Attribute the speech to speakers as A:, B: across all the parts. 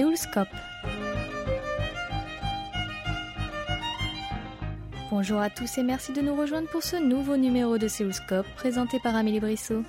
A: Séoulscope. Bonjour à tous et merci de nous rejoindre pour ce nouveau numéro de Séoulscope présenté par Amélie Brissot.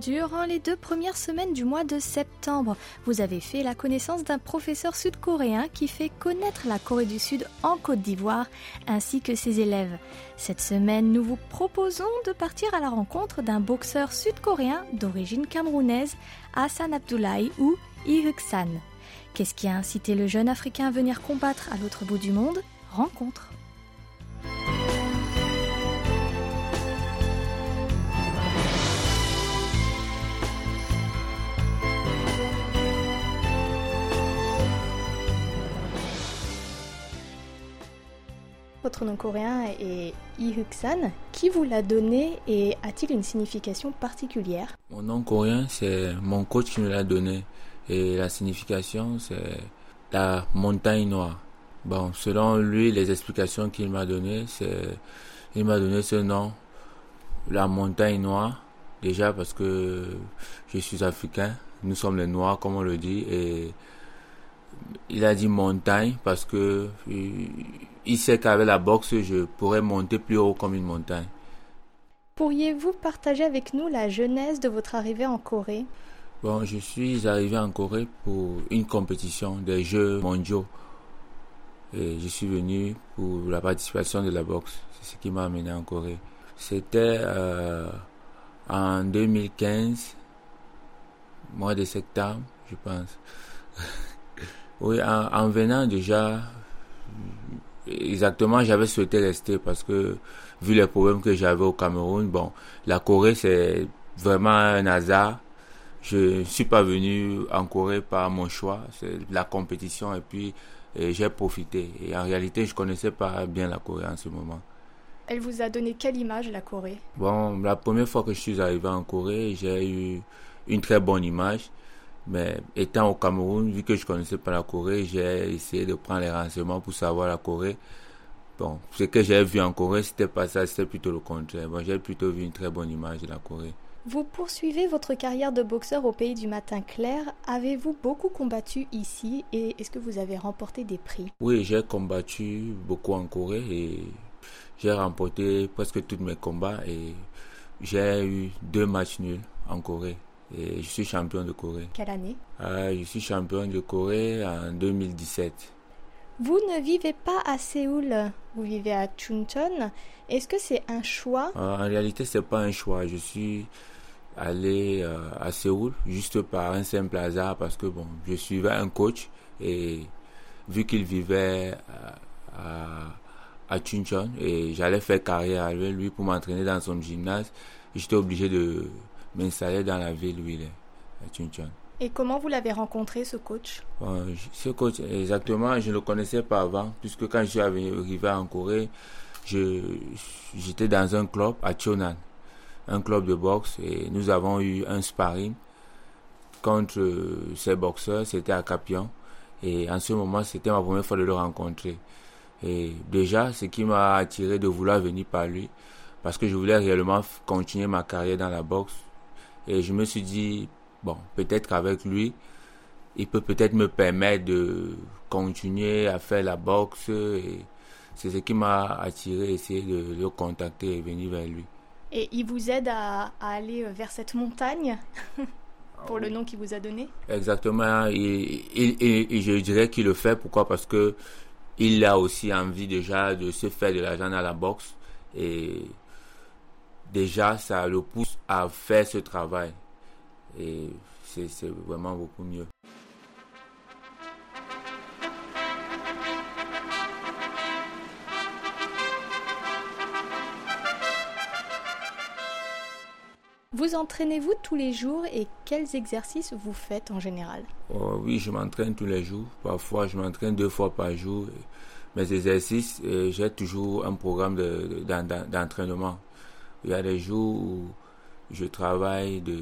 A: Durant les deux premières semaines du mois de septembre, vous avez fait la connaissance d'un professeur sud-coréen qui fait connaître la Corée du Sud en Côte d'Ivoire, ainsi que ses élèves. Cette semaine, nous vous proposons de partir à la rencontre d'un boxeur sud-coréen d'origine camerounaise, Hassan Abdoulaye ou Ihuk San. Qu'est-ce qui a incité le jeune Africain à venir combattre à l'autre bout du monde? Rencontre. Votre nom coréen est Ihuk-san. Qui vous l'a donné et a-t-il une signification particulière?
B: Mon nom coréen, c'est mon coach qui me l'a donné. Et la signification, c'est la montagne noire. Bon, selon lui, les explications qu'il m'a données, c'est, il m'a donné ce nom, la montagne noire, déjà parce que je suis africain, nous sommes les noirs, comme on le dit, et il a dit montagne parce que il sait qu'avec la boxe, je pourrais monter plus haut comme une montagne.
A: Pourriez-vous partager avec nous la genèse de votre arrivée en Corée?
B: Bon, je suis arrivé en Corée pour une compétition des Jeux mondiaux. Et je suis venu pour la participation de la boxe. C'est ce qui m'a amené en Corée. C'était euh, en 2015, mois de septembre, je pense. Oui, en, venant déjà, exactement, j'avais souhaité rester parce que vu les problèmes que j'avais au Cameroun, bon, la Corée c'est vraiment un hasard. Je ne suis pas venu en Corée par mon choix, c'est la compétition et puis j'ai profité. Et en réalité, je connaissais pas bien la Corée en ce moment.
A: Elle vous a donné quelle image la Corée?
B: Bon, la première fois que je suis arrivé en Corée, j'ai eu une très bonne image. Mais étant au Cameroun, vu que je connaissais pas la Corée, j'ai essayé de prendre les renseignements pour savoir la Corée. Bon, ce que j'ai vu en Corée, c'était pas ça, c'était plutôt le contraire. Bon, j'ai plutôt vu une très bonne image de la Corée.
A: Vous poursuivez votre carrière de boxeur au pays du matin clair. Avez-vous beaucoup combattu ici et est-ce que vous avez remporté des prix?
B: Oui, j'ai combattu beaucoup en Corée et j'ai remporté presque tous mes combats et j'ai eu deux matchs nuls en Corée. Et je suis champion de Corée.
A: Quelle année?
B: Euh, Je suis champion de Corée en 2017.
A: Vous ne vivez pas à Séoul, vous vivez à Chuncheon. Est-ce que c'est un choix?
B: Euh, En réalité, c'est pas un choix. Je suis allé euh, à Séoul juste par un simple hasard parce que bon, je suivais un coach et vu qu'il vivait à, à Chuncheon et j'allais faire carrière avec lui pour m'entraîner dans son gymnase, j'étais obligé de m'installer dans la ville où il est, à Chuncheon.
A: Et comment vous l'avez rencontré, ce coach?
B: Ce coach, exactement, je ne le connaissais pas avant, puisque quand je suis arrivé en Corée, j'étais dans un club à Chonan, un club de boxe, et nous avons eu un sparring contre ces boxeurs, c'était à Capion. Et en ce moment, c'était ma première fois de le rencontrer. Et déjà, ce qui m'a attiré de vouloir venir par lui, parce que je voulais réellement continuer ma carrière dans la boxe, et je me suis dit, bon, peut-être qu'avec lui, il peut peut-être me permettre de continuer à faire la boxe. Et c'est ce qui m'a attiré, essayer de le contacter et venir vers lui.
A: Et il vous aide à, aller vers cette montagne pour le nom qu'il vous a donné?
B: Exactement. Et, je dirais qu'il le fait. Pourquoi? Parce que il a aussi envie déjà de se faire de l'argent à la boxe. Et déjà, ça le pousse à faire ce travail. Et c'est vraiment beaucoup mieux.
A: Vous entraînez-vous tous les jours et quels exercices vous faites en général?
B: Oh, Oui, je m'entraîne tous les jours. Parfois, je m'entraîne deux fois par jour. Mes exercices, euh, j'ai toujours un programme d'entraînement. Il y a des jours où je travaille de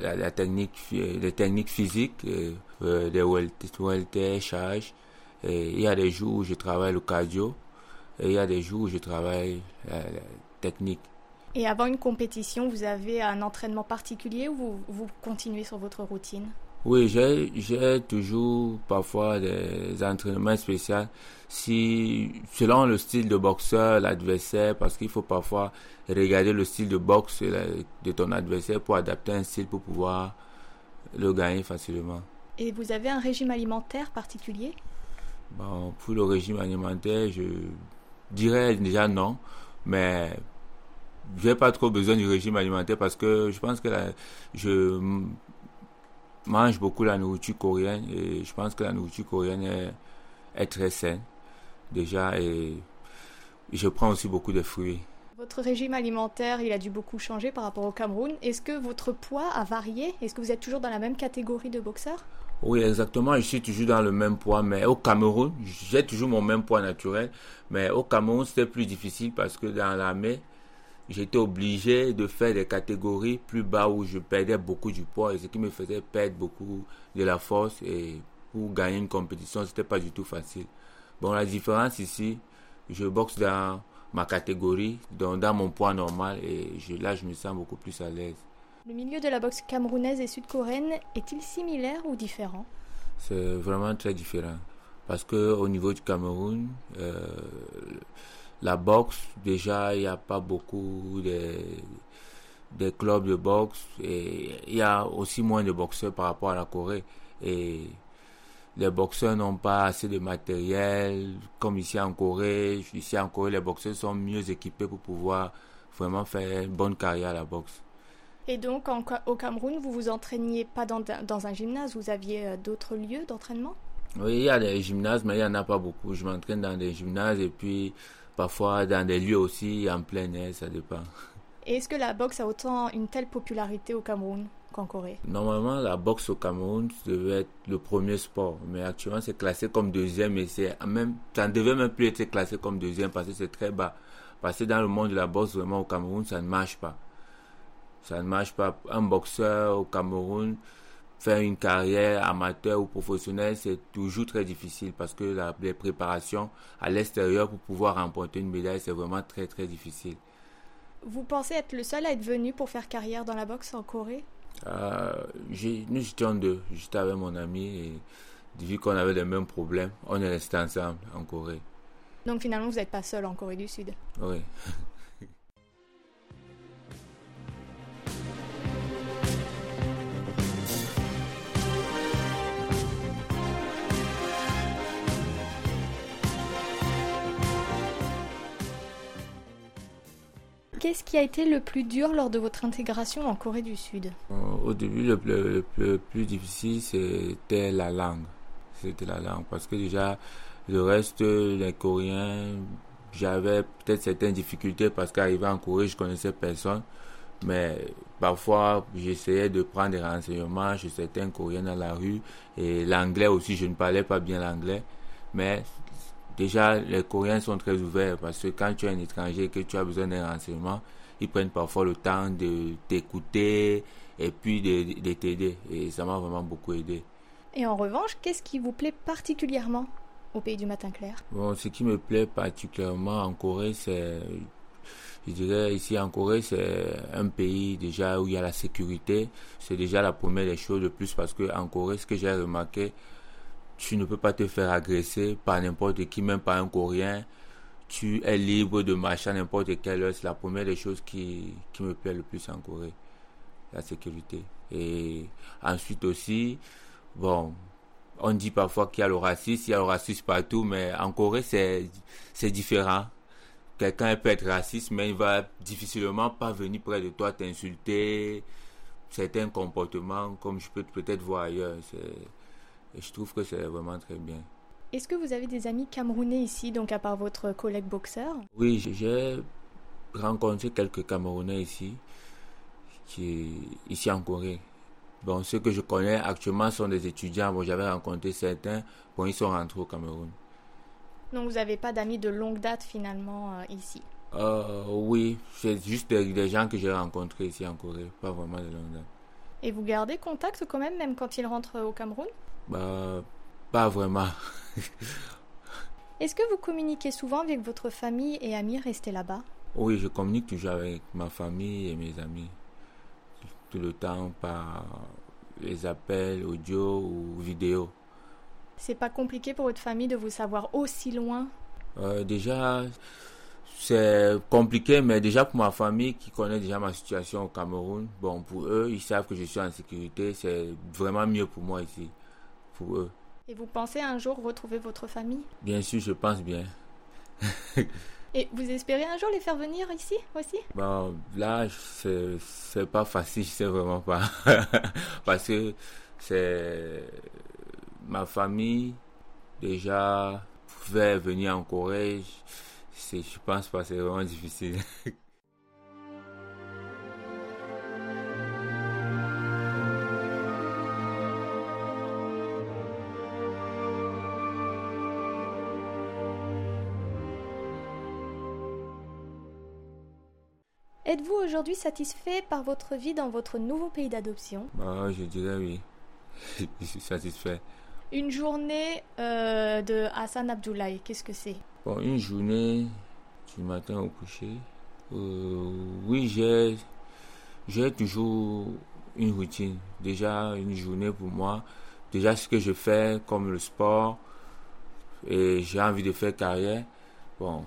B: la, technique, les techniques physiques, euh, euh des welter, il y a des jours où je travaille le cardio. Et il y a des jours où je travaille euh, technique.
A: Et avant une compétition, vous avez un entraînement particulier ou vous continuez sur votre routine?
B: Oui, j'ai toujours parfois des entraînements spéciaux. Si, selon le style de boxeur, l'adversaire, parce qu'il faut parfois regarder le style de boxe de ton adversaire pour adapter un style pour pouvoir le gagner facilement.
A: Et vous avez un régime alimentaire particulier?
B: Bon, Pour le régime alimentaire, je dirais déjà non, mais j'ai pas trop besoin du régime alimentaire parce que je pense que je mange beaucoup la nourriture coréenne et je pense que la nourriture coréenne est, est très saine déjà et je prends aussi beaucoup de fruits.
A: Votre régime alimentaire, il a dû beaucoup changer par rapport au Cameroun. Est-ce que votre poids a varié? Est-ce que vous êtes toujours dans la même catégorie de boxeur
B: Oui, exactement. Je suis toujours dans le même poids, mais au Cameroun, j'ai toujours mon même poids naturel. Mais au Cameroun, c'était plus difficile parce que dans l'armée, j'étais obligé de faire des catégories plus bas où je perdais beaucoup du poids et ce qui me faisait perdre beaucoup de la force et pour gagner une compétition, c'était pas du tout facile. Bon, la différence ici, je boxe dans ma catégorie, dans, dans mon poids normal et là je me sens beaucoup plus à l'aise.
A: Le milieu de la boxe camerounaise et sud-coréenne est-il similaire ou différent?
B: C'est vraiment très différent parce que au niveau du Cameroun, euh, la boxe déjà il n'y a pas beaucoup de, de clubs de boxe et il y a aussi moins de boxeurs par rapport à la Corée et les boxeurs n'ont pas assez de matériel, comme ici en Corée. Ici en Corée, les boxeurs sont mieux équipés pour pouvoir vraiment faire une bonne carrière à la boxe.
A: Et donc, au Cameroun, vous vous entraîniez pas dans, dans un gymnase, vous aviez euh, d'autres lieux d'entraînement?
B: Oui, il y a des gymnases, mais il n'y en a pas beaucoup. Je m'entraîne dans des gymnases et puis parfois dans des lieux aussi en plein air, ça dépend.
A: Et est-ce que la boxe a autant une telle popularité au Cameroun Corée?
B: Normalement, la boxe au Cameroun devait être le premier sport, mais actuellement c'est classé comme deuxième et c'est même, ça ne devait même plus être classé comme deuxième parce que c'est très bas. Parce que dans le monde de la boxe, vraiment au Cameroun, ça ne marche pas. Ça ne marche pas. Un boxeur au Cameroun, faire une carrière amateur ou professionnelle, c'est toujours très difficile parce que la, les préparations à l'extérieur pour pouvoir remporter une médaille, c'est vraiment très très difficile.
A: Vous pensez être le seul à être venu pour faire carrière dans la boxe en Corée?
B: Euh, nous étions deux. J'étais avec mon ami et vu qu'on avait les mêmes problèmes, on est restés ensemble en Corée.
A: Donc finalement, vous n'êtes pas seul en Corée du Sud?
B: Oui.
A: Qu'est-ce qui a été le plus dur lors de votre intégration en Corée du Sud
B: euh, Au début, le, plus difficile, c'était la langue. C'était la langue. Parce que déjà, le reste, les Coréens, j'avais peut-être certaines difficultés parce qu'arrivé en Corée, je connaissais personne. Mais parfois, j'essayais de prendre des renseignements chez certains Coréens dans la rue. Et l'anglais aussi, je ne parlais pas bien l'anglais. Mais Déjà, les Coréens sont très ouverts parce que quand tu es un étranger et que tu as besoin d'un renseignement, ils prennent parfois le temps de t'écouter et puis de, t'aider. Et ça m'a vraiment beaucoup aidé.
A: Et en revanche, qu'est-ce qui vous plaît particulièrement au pays du matin clair?
B: Bon, ce qui me plaît particulièrement en Corée, c'est, je dirais ici en Corée, c'est un pays déjà où il y a la sécurité. C'est déjà la première des choses de plus parce que en Corée, ce que j'ai remarqué, tu ne peux pas te faire agresser par n'importe qui, même par un Coréen. Tu es libre de marcher à n'importe quelle heure. C'est la première des choses qui, me plaît le plus en Corée. La sécurité. Et ensuite aussi, bon, on dit parfois qu'il y a le racisme, il y a le racisme partout, mais en Corée, c'est, c'est différent. Quelqu'un peut être raciste, mais il va difficilement pas venir près de toi t'insulter. Certains comportements, comme je peux peut-être voir ailleurs. C'est, et je trouve que c'est vraiment très bien.
A: Est-ce que vous avez des amis camerounais ici, donc à part votre collègue boxeur?
B: Oui, j'ai rencontré quelques Camerounais ici, qui, ici en Corée. Bon, ceux que je connais actuellement sont des étudiants. Bon, j'avais rencontré certains. Bon, ils sont rentrés au Cameroun.
A: Donc, vous n'avez pas d'amis de longue date finalement euh, ici?
B: Euh, Oui, c'est juste des, des, gens que j'ai rencontrés ici en Corée, pas vraiment de longue date.
A: Et vous gardez contact quand même, même quand ils rentrent au Cameroun?
B: Bah, pas vraiment.
A: Est-ce que vous communiquez souvent avec votre famille et amis restés là-bas?
B: Oui, je communique toujours avec ma famille et mes amis. Tout le temps par les appels audio ou vidéo.
A: C'est pas compliqué pour votre famille de vous savoir aussi loin?
B: Euh, Déjà, c'est compliqué, mais déjà pour ma famille qui connaît déjà ma situation au Cameroun, bon, pour eux, ils savent que je suis en sécurité, c'est vraiment mieux pour moi ici, pour eux.
A: Et vous pensez un jour retrouver votre famille?
B: Bien sûr, je pense bien.
A: Et vous espérez un jour les faire venir ici aussi?
B: Bon, là, c'est pas facile, je sais vraiment pas. Parce que c'est ma famille, déjà, pouvait venir en Corée. Je pense pas, c'est vraiment difficile.
A: Êtes-vous aujourd'hui satisfait par votre vie dans votre nouveau pays d'adoption?
B: Bah, Je dirais oui. je suis satisfait.
A: Une journée euh, de Hassan Abdoulaye, qu'est-ce que c'est?
B: Bon, une journée du matin au coucher. Euh, oui, j'ai, j'ai toujours une routine. Déjà, une journée pour moi. Déjà, ce que je fais comme le sport et j'ai envie de faire carrière. Bon,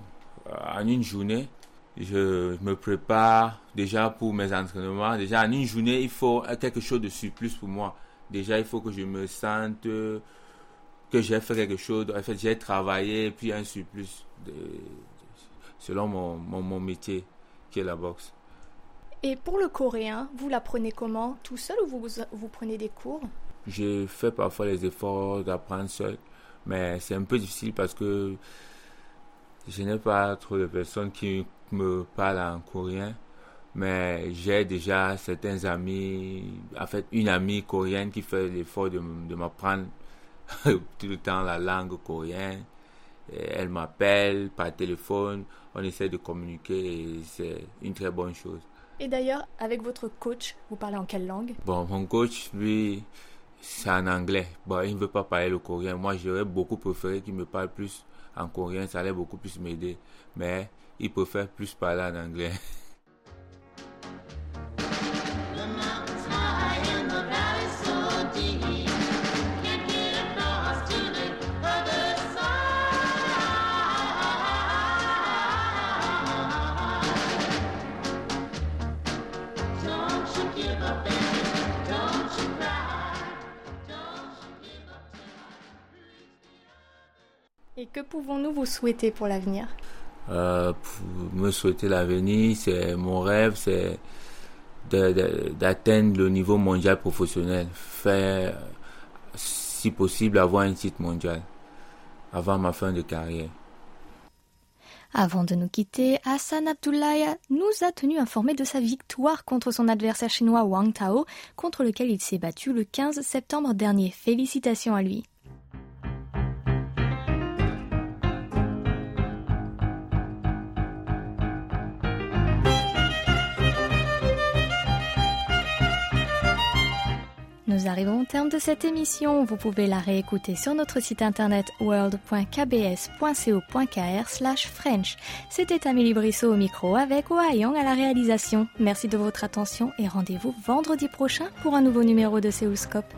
B: en une journée, je me prépare déjà pour mes entraînements. Déjà, en une journée, il faut quelque chose de surplus pour moi. Déjà, il faut que je me sente que j'ai fait quelque chose. En fait, j'ai travaillé, puis un surplus de, selon mon, mon, métier, qui est la boxe.
A: Et pour le coréen, vous l'apprenez comment? Tout seul ou vous, vous prenez des cours?
B: Je fais parfois les efforts d'apprendre seul, mais c'est un peu difficile parce que je n'ai pas trop de personnes qui me parlent en coréen, mais j'ai déjà certains amis, en fait une amie coréenne qui fait l'effort de, de m'apprendre tout le temps la langue coréenne. elle m'appelle par téléphone, on essaie de communiquer et c'est une très bonne chose.
A: Et d'ailleurs, avec votre coach, vous parlez en quelle langue?
B: Bon, mon coach, lui, c'est en anglais. Bon, il ne veut pas parler le coréen. Moi, j'aurais beaucoup préféré qu'il me parle plus en coréen, ça allait beaucoup plus m'aider. Mais il préfère plus parler en anglais.
A: que pouvons-nous vous souhaiter pour l'avenir?
B: Euh, Pour me souhaiter l'avenir, c'est mon rêve, c'est d'atteindre le niveau mondial professionnel, faire, si possible, avoir un titre mondial avant ma fin de carrière.
A: Avant de nous quitter, Hassan Abdoulaye nous a tenu informés de sa victoire contre son adversaire chinois Wang Tao, contre lequel il s'est battu le 15 septembre dernier. Félicitations à lui. Nous arrivons au terme de cette émission. Vous pouvez la réécouter sur notre site internet world.kbs.co.kr French. C'était Amélie Brissot au micro avec Young à la réalisation. Merci de votre attention et rendez-vous vendredi prochain pour un nouveau numéro de Céoscope.